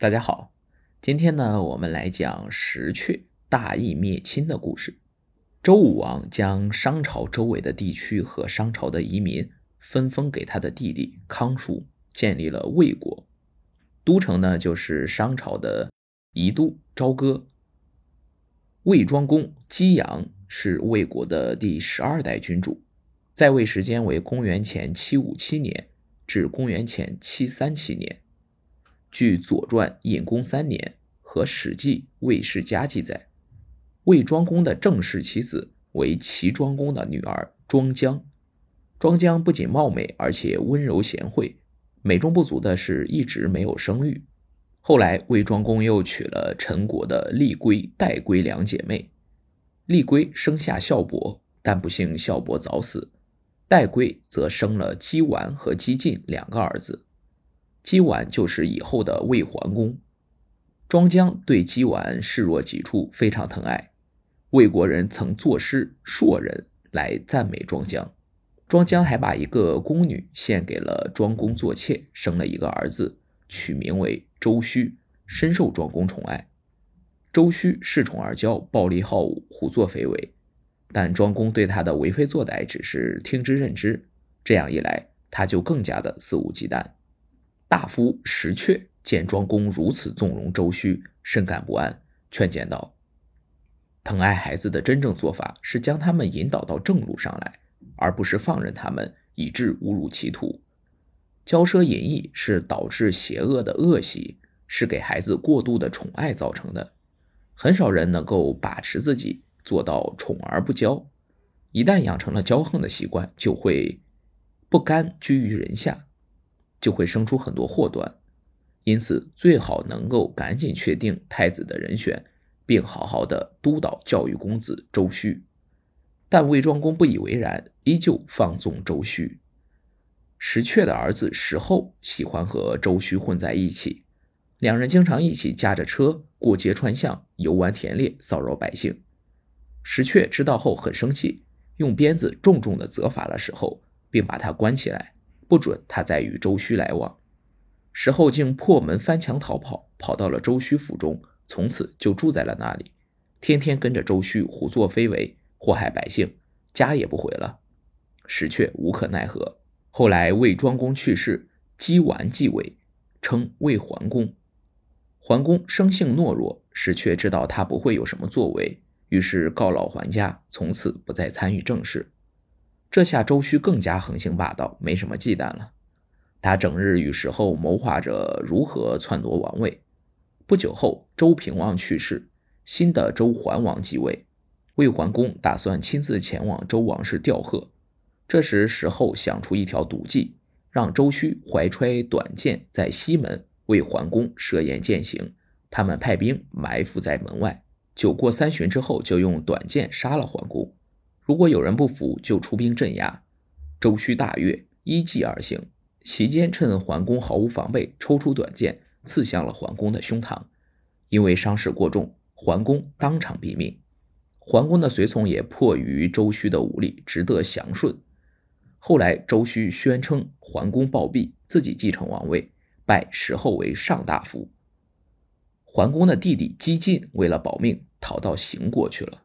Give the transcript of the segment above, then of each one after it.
大家好，今天呢，我们来讲石阙大义灭亲的故事。周武王将商朝周围的地区和商朝的移民分封给他的弟弟康叔，建立了魏国。都城呢，就是商朝的宜都朝歌。魏庄公姬阳是魏国的第十二代君主，在位时间为公元前七五七年至公元前七三七年。据《左传》隐公三年和《史记·魏世家》记载，魏庄公的正室妻子为齐庄公的女儿庄姜。庄姜不仅貌美，而且温柔贤惠。美中不足的是，一直没有生育。后来，魏庄公又娶了陈国的厉归、代归两姐妹。厉归生下孝伯，但不幸孝伯早死；代归则生了姬完和姬晋两个儿子。姬完就是以后的魏桓公，庄姜对姬完视若己出，非常疼爱。魏国人曾作诗硕人来赞美庄姜，庄姜还把一个宫女献给了庄公做妾，生了一个儿子，取名为周须，深受庄公宠爱。周须恃宠而骄，暴力好武，胡作非为，但庄公对他的为非作歹只是听之任之，这样一来，他就更加的肆无忌惮。大夫石阙见庄公如此纵容周须，深感不安，劝谏道：“疼爱孩子的真正做法是将他们引导到正路上来，而不是放任他们以致误入歧途。骄奢淫逸是导致邪恶的恶习，是给孩子过度的宠爱造成的。很少人能够把持自己，做到宠而不骄。一旦养成了骄横的习惯，就会不甘居于人下。”就会生出很多祸端，因此最好能够赶紧确定太子的人选，并好好的督导教育公子周须。但魏庄公不以为然，依旧放纵周须。石阙的儿子石厚喜欢和周须混在一起，两人经常一起驾着车过街串巷，游玩田猎，骚扰百姓。石阙知道后很生气，用鞭子重重的责罚了石厚，并把他关起来。不准他再与周须来往。石厚竟破门翻墙逃跑，跑到了周须府中，从此就住在了那里，天天跟着周须胡作非为，祸害百姓，家也不回了。石阙无可奈何。后来魏庄公去世，姬完继位，称魏桓公。桓公生性懦弱，石阙知道他不会有什么作为，于是告老还家，从此不再参与政事。这下周须更加横行霸道，没什么忌惮了。他整日与石厚谋划着如何篡夺王位。不久后，周平王去世，新的周桓王继位。魏桓公打算亲自前往周王室吊贺。这时，石厚想出一条毒计，让周须怀揣短剑在西门为桓公设宴饯行。他们派兵埋伏在门外，酒过三巡之后，就用短剑杀了桓公。如果有人不服，就出兵镇压。周须大悦，依计而行。其间趁桓公毫无防备，抽出短剑刺向了桓公的胸膛。因为伤势过重，桓公当场毙命。桓公的随从也迫于周须的武力，只得降顺。后来，周须宣称桓公暴毙，自己继承王位，拜石厚为上大夫。桓公的弟弟姬晋为了保命，逃到邢国去了。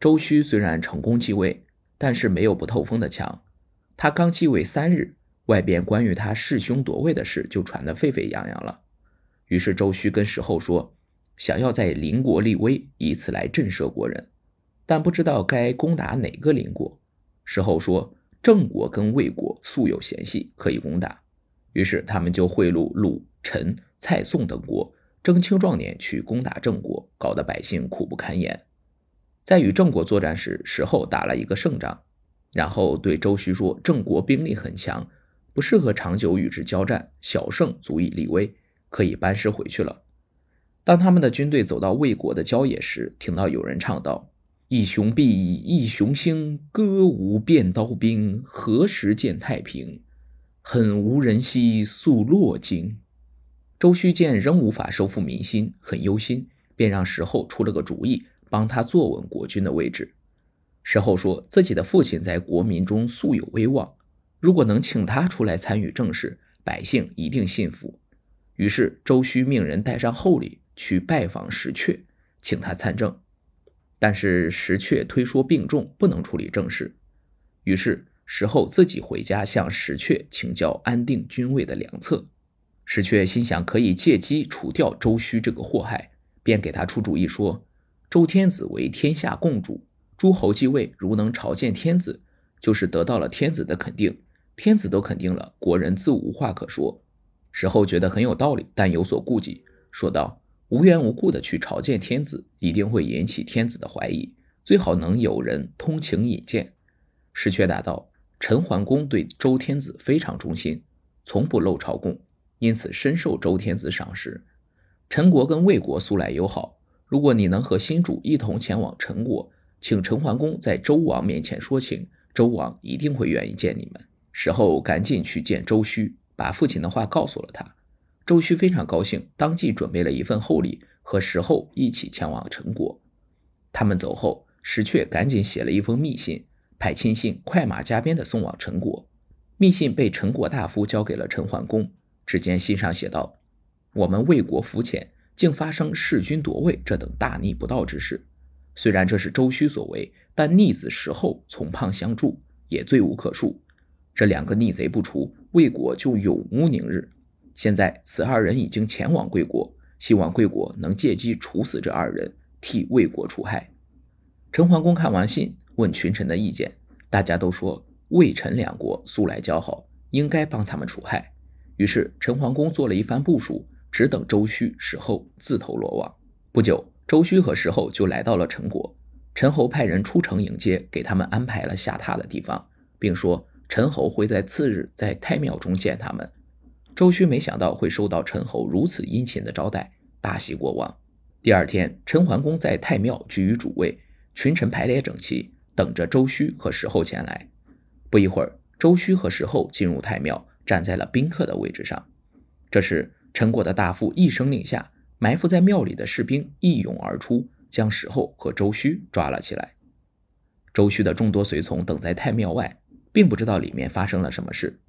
周须虽然成功继位，但是没有不透风的墙。他刚继位三日，外边关于他弑兄夺位的事就传得沸沸扬扬了。于是周须跟石厚说，想要在邻国立威，以此来震慑国人，但不知道该攻打哪个邻国。石厚说，郑国跟魏国素有嫌隙，可以攻打。于是他们就贿赂鲁、陈、蔡、宋等国，征青壮年去攻打郑国，搞得百姓苦不堪言。在与郑国作战时，石厚打了一个胜仗，然后对周须说：“郑国兵力很强，不适合长久与之交战，小胜足以立威，可以班师回去了。”当他们的军队走到魏国的郊野时，听到有人唱道：“一雄毕，一雄兴，歌舞变刀兵，何时见太平？恨无人兮速落京。”周须见仍无法收复民心，很忧心，便让石厚出了个主意。帮他坐稳国君的位置。石厚说自己的父亲在国民中素有威望，如果能请他出来参与政事，百姓一定信服。于是周须命人带上厚礼去拜访石阙，请他参政。但是石阙推说病重，不能处理政事。于是石后自己回家向石阙请教安定军位的良策。石阙心想可以借机除掉周须这个祸害，便给他出主意说：“周天子为天下共主，诸侯继位，如能朝见天子，就是得到了天子的肯定。天子都肯定了，国人自无话可说。”石后觉得很有道理，但有所顾忌，说道。无缘无故的去朝见天子，一定会引起天子的怀疑。最好能有人通情引荐。石阙答道：“陈桓公对周天子非常忠心，从不漏朝贡，因此深受周天子赏识。陈国跟魏国素来友好，如果你能和新主一同前往陈国，请陈桓公在周王面前说情，周王一定会愿意见你们。”石后赶紧去见周须，把父亲的话告诉了他。周须非常高兴，当即准备了一份厚礼，和石后一起前往陈国。他们走后，石阙赶紧写了一封密信，派亲信快马加鞭地送往陈国。密信被陈国大夫交给了陈桓公。只见信上写道：“我们为国浮浅，竟发生弑君夺位这等大逆不道之事。虽然这是周须所为，但逆子石后从旁相助，也罪无可恕。这两个逆贼不除，魏国就永无宁日。”现在此二人已经前往贵国，希望贵国能借机处死这二人，替魏国除害。陈桓公看完信，问群臣的意见，大家都说魏陈两国素来交好，应该帮他们除害。于是陈桓公做了一番部署，只等周须、石后自投罗网。不久，周须和石后就来到了陈国。陈侯派人出城迎接，给他们安排了下榻的地方，并说陈侯会在次日在太庙中见他们。周须没想到会受到陈侯如此殷勤的招待，大喜过望。第二天，陈桓公在太庙居于主位，群臣排列整齐，等着周须和石后前来。不一会儿，周须和石后进入太庙，站在了宾客的位置上。这时，陈国的大夫一声令下，埋伏在庙里的士兵一涌而出，将石后和周须抓了起来。周须的众多随从等在太庙外，并不知道里面发生了什么事。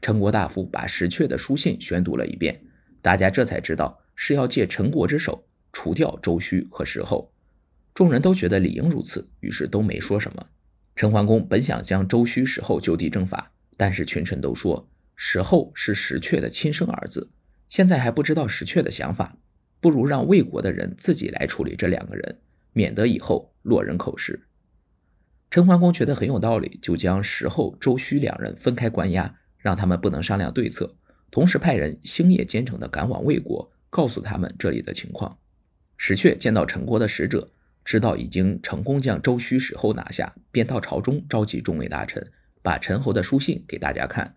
陈国大夫把石阙的书信宣读了一遍，大家这才知道是要借陈国之手除掉周须和石后。众人都觉得理应如此，于是都没说什么。陈桓公本想将周须、石后就地正法，但是群臣都说石后是石阙的亲生儿子，现在还不知道石阙的想法，不如让魏国的人自己来处理这两个人，免得以后落人口实。陈桓公觉得很有道理，就将石后、周须两人分开关押。让他们不能商量对策，同时派人星夜兼程地赶往魏国，告诉他们这里的情况。石阙见到陈国的使者，知道已经成功将周须、石后拿下，便到朝中召集众位大臣，把陈侯的书信给大家看。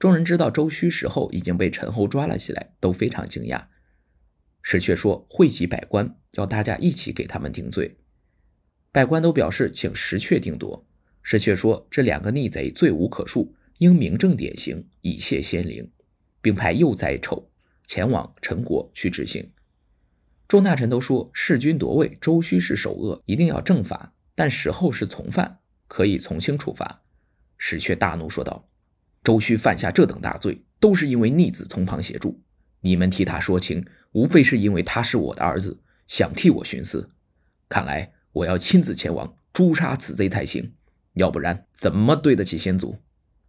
众人知道周须、石后已经被陈侯抓了起来，都非常惊讶。石阙说：“汇集百官，要大家一起给他们定罪。”百官都表示请石阙定夺。石阙说：“这两个逆贼罪无可恕。”应明正典刑，以谢先灵，并派幼宰丑前往陈国去执行。众大臣都说，弑君夺位，周须是首恶，一定要正法；但石后是从犯，可以从轻处罚。石却大怒说道：“周须犯下这等大罪，都是因为逆子从旁协助。你们替他说情，无非是因为他是我的儿子，想替我徇私。看来我要亲自前往诛杀此贼才行，要不然怎么对得起先祖？”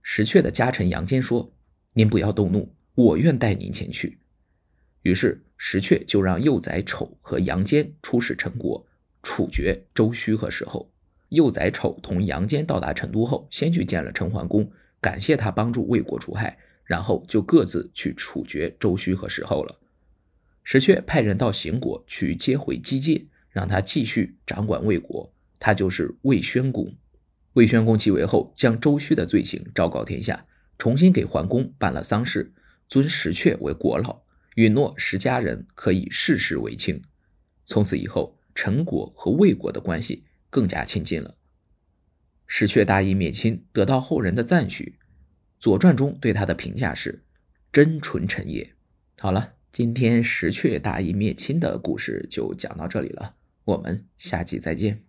石阙的家臣杨坚说：“您不要动怒，我愿带您前去。”于是石阙就让幼宰丑和杨坚出使陈国，处决周须和石后。幼宰丑同杨坚到达成都后，先去见了陈桓公，感谢他帮助魏国除害，然后就各自去处决周须和石后了。石阙派人到邢国去接回姬介，让他继续掌管魏国，他就是魏宣公。魏宣公继位后，将周须的罪行昭告天下，重新给桓公办了丧事，尊石阙为国老，允诺石家人可以世世为卿。从此以后，陈国和魏国的关系更加亲近了。石阙大义灭亲，得到后人的赞许，《左传》中对他的评价是“真纯臣也”。好了，今天石阙大义灭亲的故事就讲到这里了，我们下集再见。